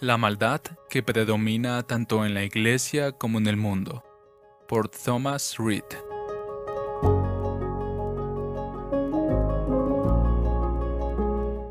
La maldad que predomina tanto en la iglesia como en el mundo. Por Thomas Reed.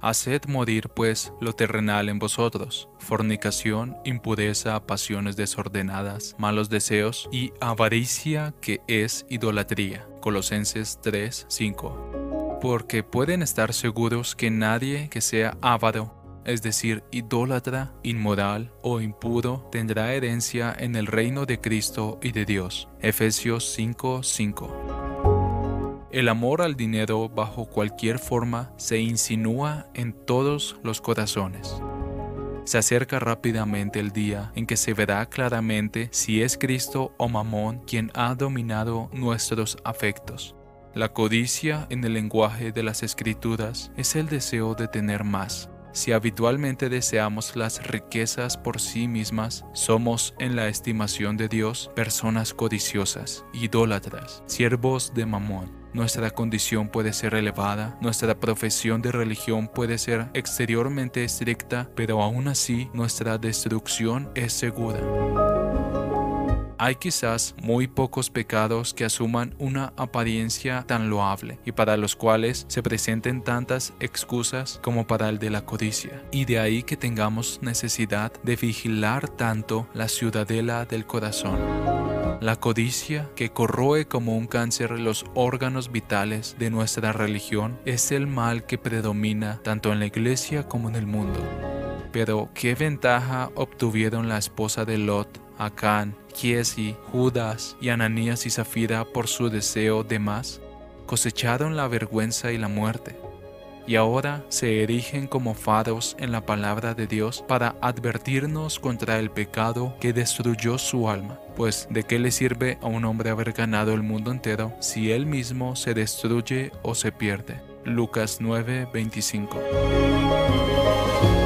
Haced morir pues lo terrenal en vosotros, fornicación, impureza, pasiones desordenadas, malos deseos y avaricia que es idolatría. Colosenses 3, 5. Porque pueden estar seguros que nadie que sea avaro, es decir, idólatra, inmoral o impuro, tendrá herencia en el reino de Cristo y de Dios. Efesios 5, 5. El amor al dinero bajo cualquier forma se insinúa en todos los corazones. Se acerca rápidamente el día en que se verá claramente si es Cristo o Mamón quien ha dominado nuestros afectos. La codicia en el lenguaje de las escrituras es el deseo de tener más. Si habitualmente deseamos las riquezas por sí mismas, somos en la estimación de Dios personas codiciosas, idólatras, siervos de Mamón nuestra condición puede ser elevada, nuestra profesión de religión puede ser exteriormente estricta, pero aún así nuestra destrucción es segura. Hay quizás muy pocos pecados que asuman una apariencia tan loable y para los cuales se presenten tantas excusas como para el de la codicia. Y de ahí que tengamos necesidad de vigilar tanto la ciudadela del corazón. La codicia, que corroe como un cáncer los órganos vitales de nuestra religión, es el mal que predomina tanto en la iglesia como en el mundo. Pero, ¿qué ventaja obtuvieron la esposa de Lot, Acán, Kiesi, Judas y Ananías y Zafira por su deseo de más? Cosecharon la vergüenza y la muerte y ahora se erigen como faros en la palabra de Dios para advertirnos contra el pecado que destruyó su alma. Pues de qué le sirve a un hombre haber ganado el mundo entero si él mismo se destruye o se pierde. Lucas 9:25